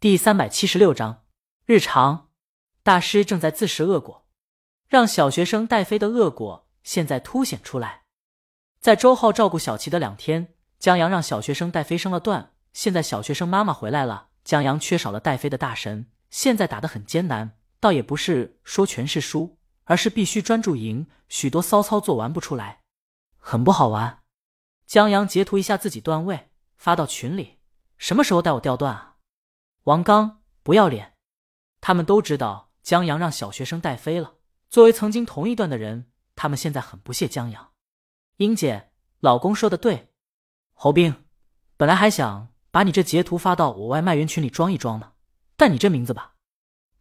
第三百七十六章日常。大师正在自食恶果，让小学生带飞的恶果现在凸显出来。在周浩照顾小琪的两天，江阳让小学生带飞升了段。现在小学生妈妈回来了，江阳缺少了带飞的大神，现在打得很艰难。倒也不是说全是输，而是必须专注赢，许多骚操作玩不出来，很不好玩。江阳截图一下自己段位，发到群里。什么时候带我掉段啊？王刚不要脸！他们都知道江阳让小学生带飞了。作为曾经同一段的人，他们现在很不屑江阳。英姐，老公说的对。侯兵，本来还想把你这截图发到我外卖员群里装一装呢，但你这名字吧，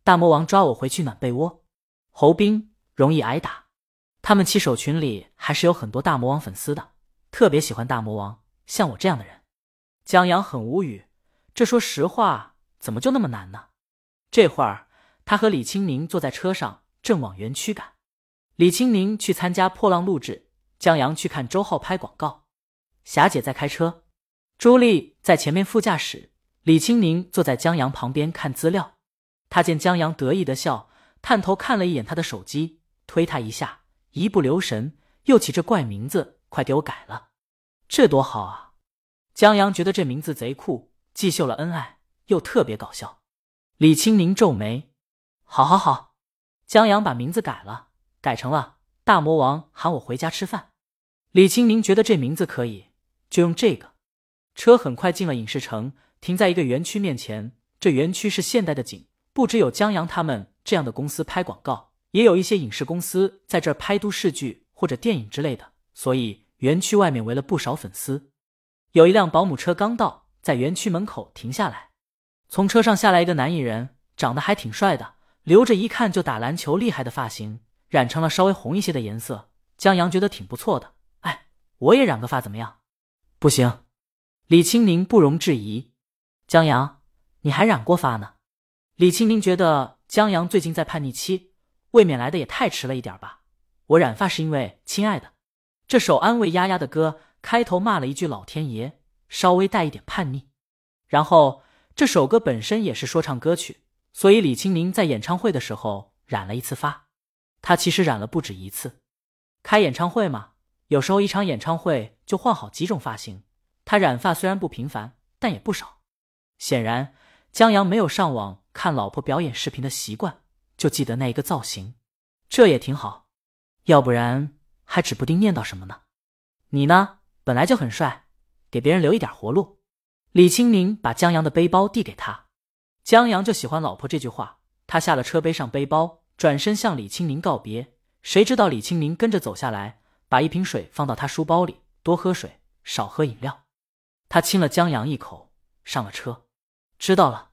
大魔王抓我回去暖被窝。侯兵容易挨打。他们七手群里还是有很多大魔王粉丝的，特别喜欢大魔王，像我这样的人。江阳很无语，这说实话怎么就那么难呢？这会儿他和李青宁坐在车上，正往园区赶。李青宁去参加破浪录制，江阳去看周浩拍广告。霞姐在开车，朱莉在前面副驾驶，李青宁坐在江阳旁边看资料。他见江阳得意的笑，探头看了一眼他的手机，推他一下，一不留神又起这怪名字，快给我改了，这多好啊！江阳觉得这名字贼酷，既秀了恩爱，又特别搞笑。李青宁皱眉：“好好好。”江阳把名字改了，改成了“大魔王喊我回家吃饭”。李青宁觉得这名字可以，就用这个。车很快进了影视城，停在一个园区面前。这园区是现代的景，不只有江阳他们这样的公司拍广告，也有一些影视公司在这拍都市剧或者电影之类的，所以园区外面围了不少粉丝。有一辆保姆车刚到，在园区门口停下来。从车上下来一个男艺人，长得还挺帅的，留着一看就打篮球厉害的发型，染成了稍微红一些的颜色。江阳觉得挺不错的。哎，我也染个发怎么样？不行。李青宁不容置疑。江阳，你还染过发呢？李青宁觉得江阳最近在叛逆期，未免来的也太迟了一点吧。我染发是因为亲爱的。这首安慰丫丫的歌。开头骂了一句“老天爷”，稍微带一点叛逆。然后这首歌本身也是说唱歌曲，所以李青宁在演唱会的时候染了一次发。他其实染了不止一次。开演唱会嘛，有时候一场演唱会就换好几种发型。他染发虽然不频繁，但也不少。显然江阳没有上网看老婆表演视频的习惯，就记得那一个造型，这也挺好。要不然还指不定念叨什么呢。你呢？本来就很帅，给别人留一点活路。李青宁把江阳的背包递给他，江阳就喜欢老婆这句话。他下了车，背上背包，转身向李青宁告别。谁知道李青宁跟着走下来，把一瓶水放到他书包里，多喝水，少喝饮料。他亲了江阳一口，上了车。知道了。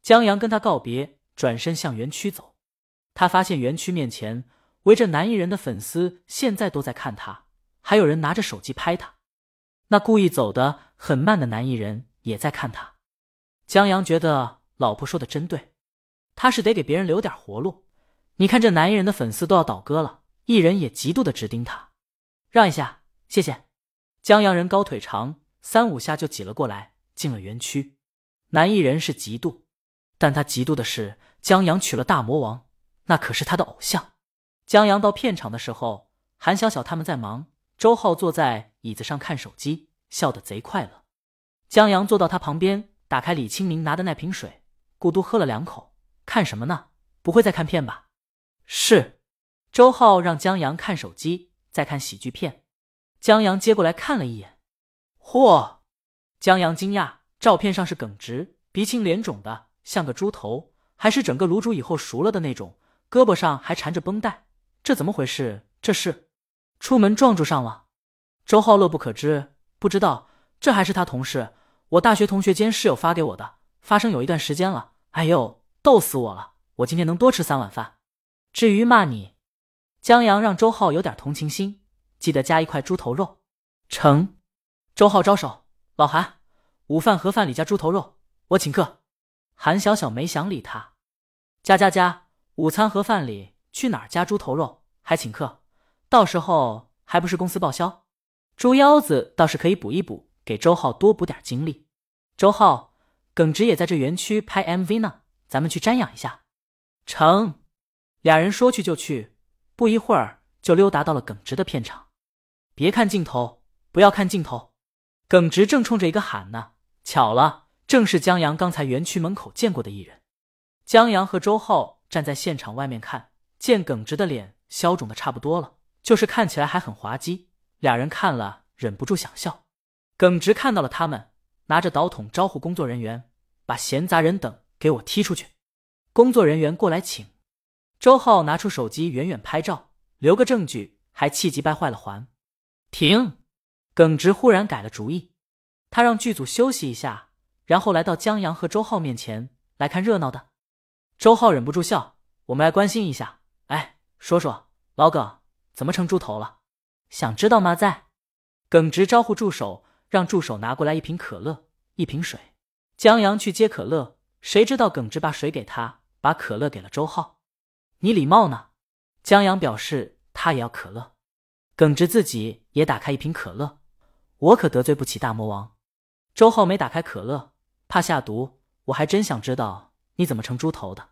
江阳跟他告别，转身向园区走。他发现园区面前围着男艺人的粉丝，现在都在看他，还有人拿着手机拍他。那故意走的很慢的男艺人也在看他，江阳觉得老婆说的真对，他是得给别人留点活路。你看这男艺人的粉丝都要倒戈了，艺人也极度的直盯他，让一下，谢谢。江阳人高腿长，三五下就挤了过来，进了园区。男艺人是嫉妒，但他嫉妒的是江阳娶了大魔王，那可是他的偶像。江阳到片场的时候，韩小小他们在忙。周浩坐在椅子上看手机，笑得贼快乐。江阳坐到他旁边，打开李清明拿的那瓶水，咕嘟喝了两口。看什么呢？不会在看片吧？是。周浩让江阳看手机，在看喜剧片。江阳接过来看了一眼，嚯！江阳惊讶，照片上是耿直、鼻青脸肿的，像个猪头，还是整个卤煮以后熟了的那种，胳膊上还缠着绷带，这怎么回事？这是？出门撞住上了，周浩乐不可支，不知道这还是他同事，我大学同学兼室友发给我的，发生有一段时间了。哎呦，逗死我了！我今天能多吃三碗饭。至于骂你，江阳让周浩有点同情心，记得加一块猪头肉。成。周浩招手，老韩，午饭盒饭里加猪头肉，我请客。韩小小没想理他，加加加，午餐盒饭里去哪儿加猪头肉？还请客？到时候还不是公司报销，猪腰子倒是可以补一补，给周浩多补点精力。周浩，耿直也在这园区拍 MV 呢，咱们去瞻仰一下。成，俩人说去就去，不一会儿就溜达到了耿直的片场。别看镜头，不要看镜头。耿直正冲着一个喊呢，巧了，正是江阳刚才园区门口见过的艺人。江阳和周浩站在现场外面看，见耿直的脸消肿的差不多了，就是看起来还很滑稽。俩人看了忍不住想笑。耿直看到了他们，拿着导筒招呼工作人员，把闲杂人等给我踢出去。工作人员过来请。周浩拿出手机远远拍照，留个证据，还气急败坏了还。停！耿直忽然改了主意，他让剧组休息一下，然后来到江阳和周浩面前来看热闹的。周浩忍不住笑：“我们来关心一下，哎，说说老耿怎么成猪头了？想知道吗？”在耿直招呼助手，让助手拿过来一瓶可乐、一瓶水。江阳去接可乐，谁知道耿直把水给他，把可乐给了周浩。你礼貌呢？江阳表示他也要可乐。耿直自己也打开一瓶可乐。我可得罪不起大魔王。周浩没打开可乐，怕下毒。我还真想知道你怎么成猪头的。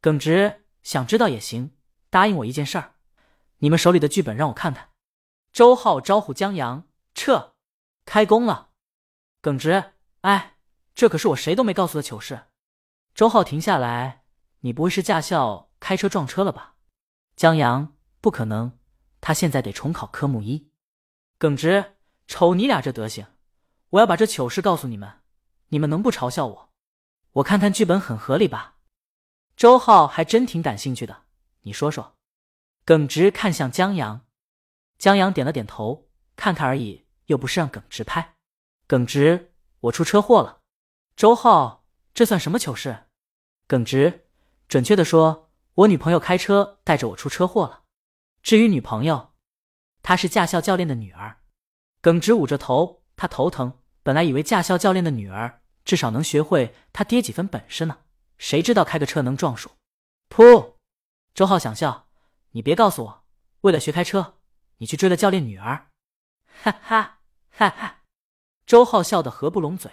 耿直想知道也行，答应我一件事儿，你们手里的剧本让我看看。周浩招呼江阳撤，开工了。耿直，哎，这可是我谁都没告诉的糗事。周浩停下来，你不会是驾校开车撞车了吧？江阳，不可能，他现在得重考科目一。耿直。瞅你俩这德行，我要把这糗事告诉你们，你们能不嘲笑我？我看看剧本很合理吧？周浩还真挺感兴趣的，你说说。耿直看向江阳，江阳点了点头，看看而已，又不是让耿直拍。耿直，我出车祸了。周浩，这算什么糗事？耿直，准确的说，我女朋友开车带着我出车祸了。至于女朋友，她是驾校教练的女儿。耿直捂着头，他头疼。本来以为驾校教练的女儿至少能学会他爹几分本事呢，谁知道开个车能撞树？噗！周浩想笑，你别告诉我，为了学开车，你去追了教练女儿？哈哈哈哈！周浩笑得合不拢嘴。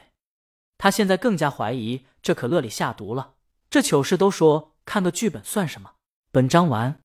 他现在更加怀疑这可乐里下毒了。这糗事都说看个剧本算什么？本章完。